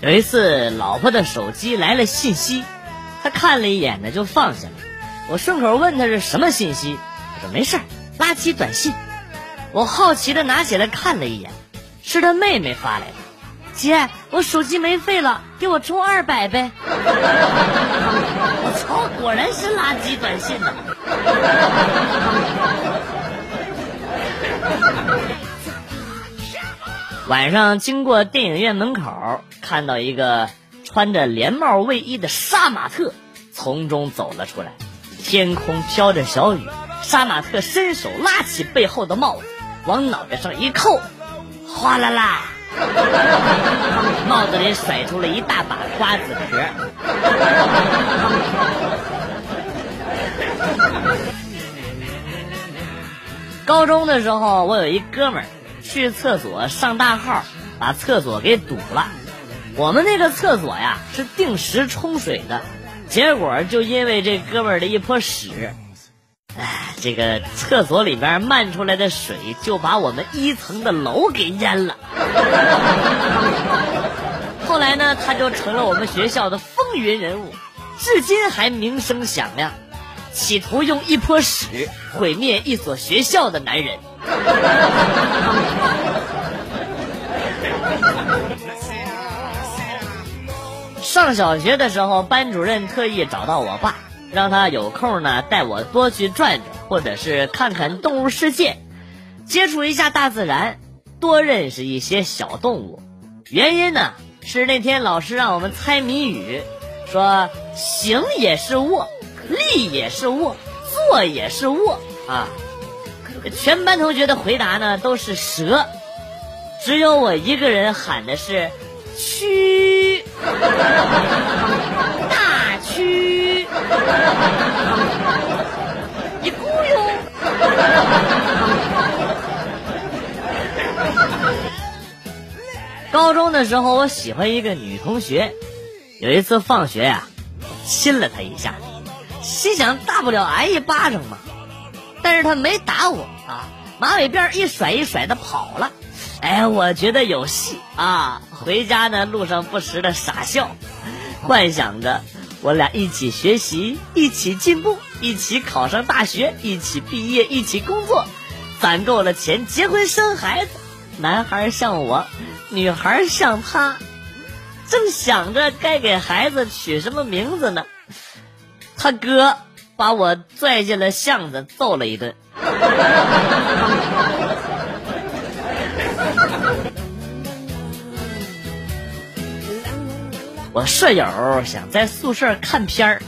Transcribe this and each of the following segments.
有一次，老婆的手机来了信息，她看了一眼呢就放下了。我顺口问她是什么信息，她说没事儿，垃圾短信。我好奇的拿起来看了一眼，是她妹妹发来的。姐，我手机没费了，给我充二百呗。我操，果然是垃圾短信呢。晚上经过电影院门口，看到一个穿着连帽卫衣的杀马特从中走了出来。天空飘着小雨，杀马特伸手拉起背后的帽子，往脑袋上一扣，哗啦啦，帽子里甩出了一大把瓜子壳。高中的时候，我有一哥们儿。去厕所上大号，把厕所给堵了。我们那个厕所呀是定时冲水的，结果就因为这哥们儿的一泼屎，哎，这个厕所里边漫出来的水就把我们一层的楼给淹了。后来呢，他就成了我们学校的风云人物，至今还名声响亮，企图用一泼屎毁灭一所学校的男人。上小学的时候，班主任特意找到我爸，让他有空呢带我多去转转，或者是看看动物世界，接触一下大自然，多认识一些小动物。原因呢是那天老师让我们猜谜语，说行也是卧，立也是卧，坐也是卧啊。全班同学的回答呢都是蛇，只有我一个人喊的是蛆，一咕哟。高中的时候，我喜欢一个女同学，有一次放学呀，亲了她一下，心想大不了挨一巴掌嘛。但是她没打我啊，马尾辫一甩一甩的跑了，哎，我觉得有戏啊！回家呢路上不时的傻笑，幻想着我俩一起学习，一起进步，一起考上大学，一起毕业，一起工作，攒够了钱结婚生孩子，男孩像我，女孩像他，正想着该给孩子取什么名字呢，他哥。把我拽进了巷子，揍了一顿。我舍友想在宿舍看片儿，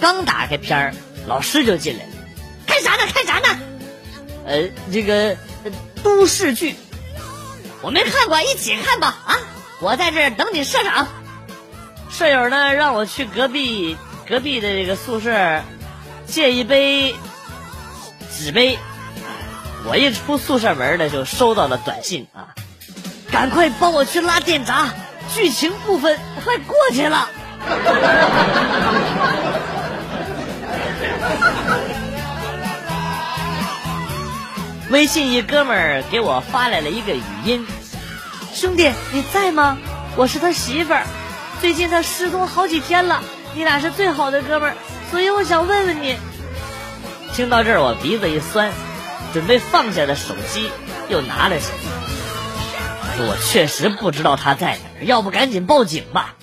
刚打开片儿，老师就进来了。看啥呢？看啥呢？呃，这个都市剧，我没看过，一起看吧。啊，我在这等你社长。舍友呢，让我去隔壁。隔壁的这个宿舍借一杯纸杯，我一出宿舍门呢，就收到了短信啊！赶快帮我去拉电闸，剧情部分快过去了。微信一哥们儿给我发来了一个语音：“兄弟，你在吗？我是他媳妇儿，最近他失踪好几天了。”你俩是最好的哥们儿，所以我想问问你。听到这儿，我鼻子一酸，准备放下的手机又拿了起来。我确实不知道他在哪儿，要不赶紧报警吧。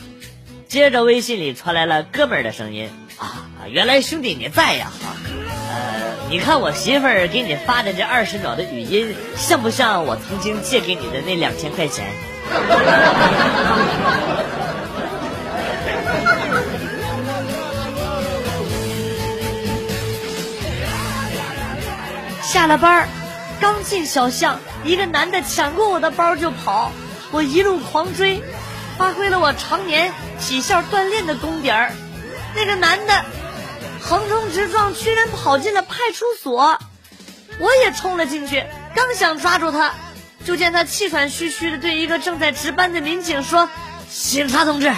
接着微信里传来了哥们儿的声音：“啊，原来兄弟你在呀！啊，呃，你看我媳妇儿给你发的这二十秒的语音，像不像我曾经借给你的那两千块钱？” 下了班刚进小巷，一个男的抢过我的包就跑，我一路狂追，发挥了我常年体校锻炼的功底儿。那个男的横冲直撞，居然跑进了派出所，我也冲了进去，刚想抓住他，就见他气喘吁吁的对一个正在值班的民警说：“警察同志，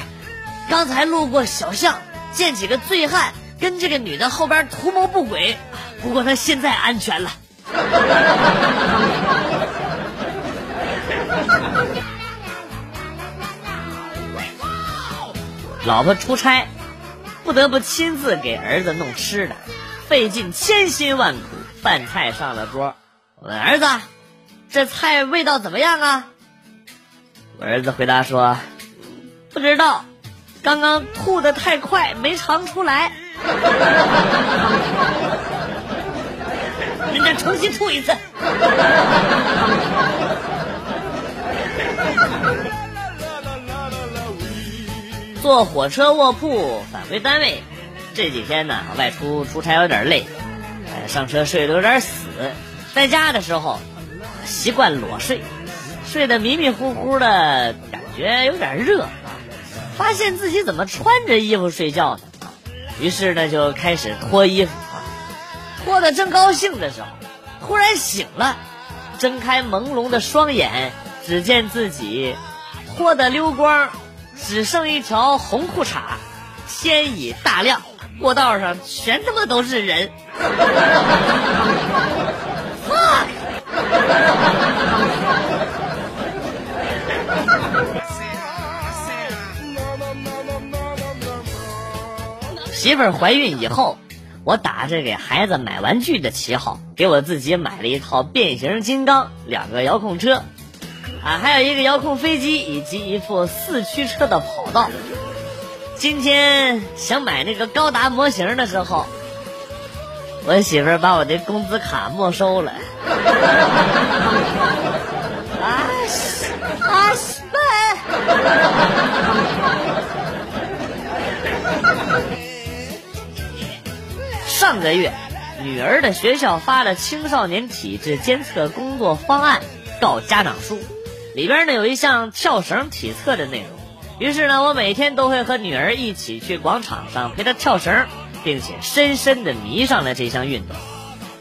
刚才路过小巷，见几个醉汉跟这个女的后边图谋不轨，不过他现在安全了。” 老婆出差，不得不亲自给儿子弄吃的，费尽千辛万苦，饭菜上了桌。我问儿子：“这菜味道怎么样啊？”我儿子回答说：“不知道，刚刚吐的太快，没尝出来。” 坐火车卧铺返回单位，这几天呢外出出差有点累，哎，上车睡得有点死。在家的时候习惯裸睡，睡得迷迷糊糊的，感觉有点热啊。发现自己怎么穿着衣服睡觉呢？于是呢就开始脱衣服啊，脱的正高兴的时候，突然醒了，睁开朦胧的双眼，只见自己脱得溜光。只剩一条红裤衩，天已大亮，过道上全他妈都是人。媳妇怀孕以后，我打着给孩子买玩具的旗号，给我自己买了一套变形金刚，两个遥控车。啊，还有一个遥控飞机以及一副四驱车的跑道。今天想买那个高达模型的时候，我媳妇把我的工资卡没收了。啊西啊上个月，女儿的学校发了青少年体质监测工作方案，告家长书。里边呢有一项跳绳体测的内容，于是呢，我每天都会和女儿一起去广场上陪她跳绳，并且深深的迷上了这项运动。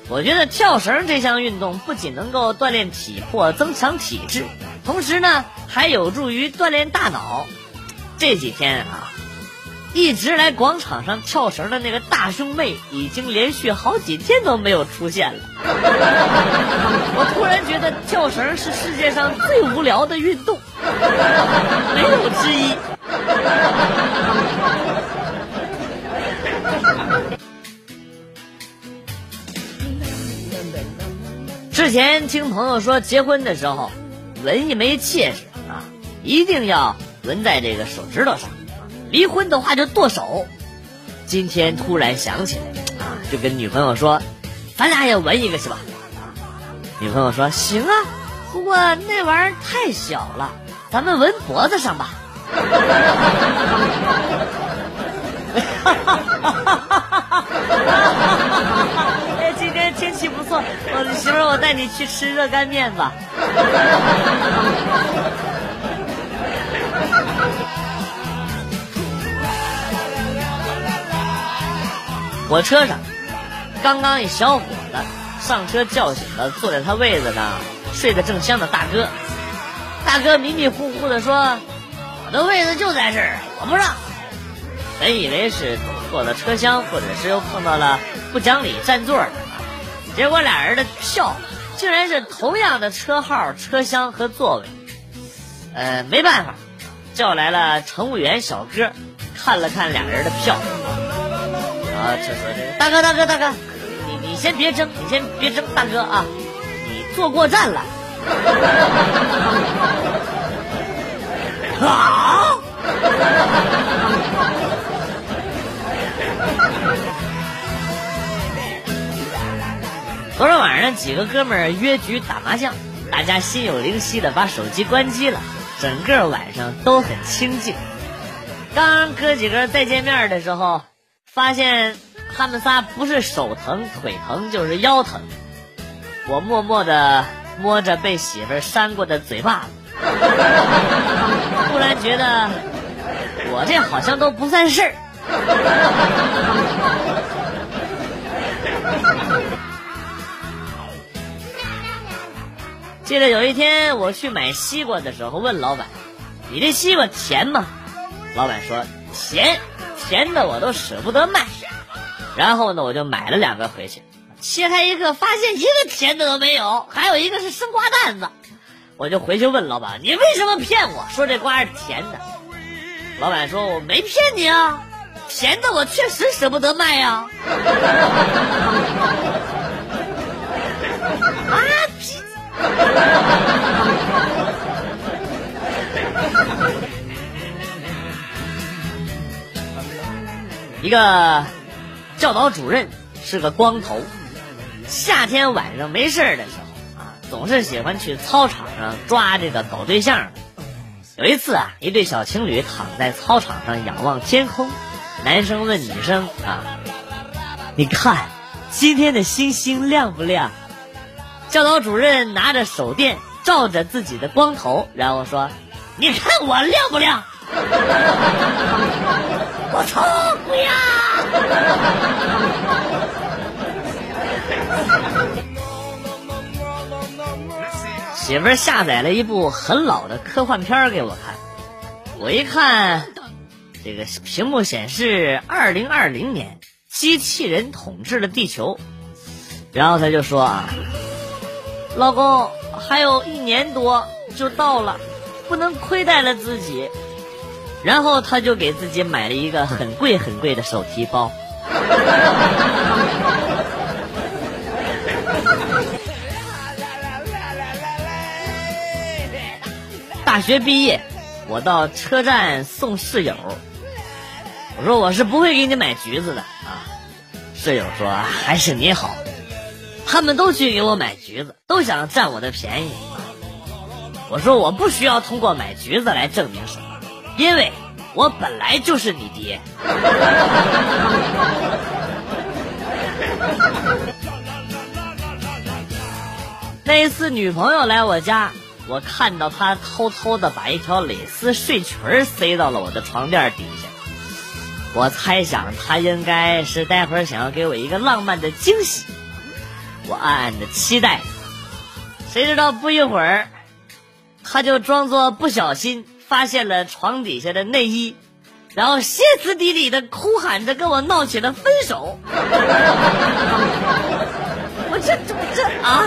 我觉得跳绳这项运动不仅能够锻炼体魄、增强体质，同时呢还有助于锻炼大脑。这几天啊。一直来广场上跳绳的那个大胸妹，已经连续好几天都没有出现了。我突然觉得跳绳是世界上最无聊的运动，没有之一。之前听朋友说，结婚的时候纹一枚戒指啊，一定要纹在这个手指头上。离婚的话就剁手。今天突然想起来，啊，就跟女朋友说：“咱俩也纹一个是吧？”女朋友说：“行啊，不过那玩意儿太小了，咱们纹脖子上吧。”哎，今天天气不错，我媳妇，我带你去吃热干面吧。火车上，刚刚一小伙子上车叫醒了坐在他位子上睡得正香的大哥。大哥迷迷糊糊的说：“我的位子就在这儿，我不让。”本以为是走错了车厢，或者是又碰到了不讲理占座的，结果俩人的票竟然是同样的车号、车厢和座位。呃，没办法，叫来了乘务员小哥，看了看俩人的票。啊，就说这个大哥，大哥，大哥，你你先别争，你先别争，大哥啊，你坐过站了。啊！昨天晚上几个哥们儿约局打麻将，大家心有灵犀的把手机关机了，整个晚上都很清静。刚哥几个再见面的时候。发现他们仨不是手疼腿疼就是腰疼，我默默的摸着被媳妇扇过的嘴巴子，突然觉得我这好像都不算事儿。记得有一天我去买西瓜的时候，问老板：“你这西瓜甜吗？”老板说：“甜。”甜的我都舍不得卖，然后呢，我就买了两个回去，切开一个，发现一个甜的都没有，还有一个是生瓜蛋子，我就回去问老板：“你为什么骗我说这瓜是甜的？”老板说我没骗你啊，甜的我确实舍不得卖呀。啊 屁！一个教导主任是个光头，夏天晚上没事的时候啊，总是喜欢去操场上抓这个搞对象。有一次啊，一对小情侣躺在操场上仰望天空，男生问女生啊：“你看今天的星星亮不亮？”教导主任拿着手电照着自己的光头，然后说：“你看我亮不亮？” 我操鬼呀！媳妇下载了一部很老的科幻片给我看，我一看，这个屏幕显示二零二零年机器人统治了地球，然后他就说啊，老公还有一年多就到了，不能亏待了自己。然后他就给自己买了一个很贵很贵的手提包。大学毕业，我到车站送室友。我说我是不会给你买橘子的啊。室友说还是你好，他们都去给我买橘子，都想占我的便宜。我说我不需要通过买橘子来证明什么。因为我本来就是你爹。那一次女朋友来我家，我看到她偷偷的把一条蕾丝睡裙塞到了我的床垫底下。我猜想她应该是待会儿想要给我一个浪漫的惊喜，我暗暗的期待。谁知道不一会儿，她就装作不小心。发现了床底下的内衣，然后歇斯底里的哭喊着跟我闹起了分手。我这这这啊！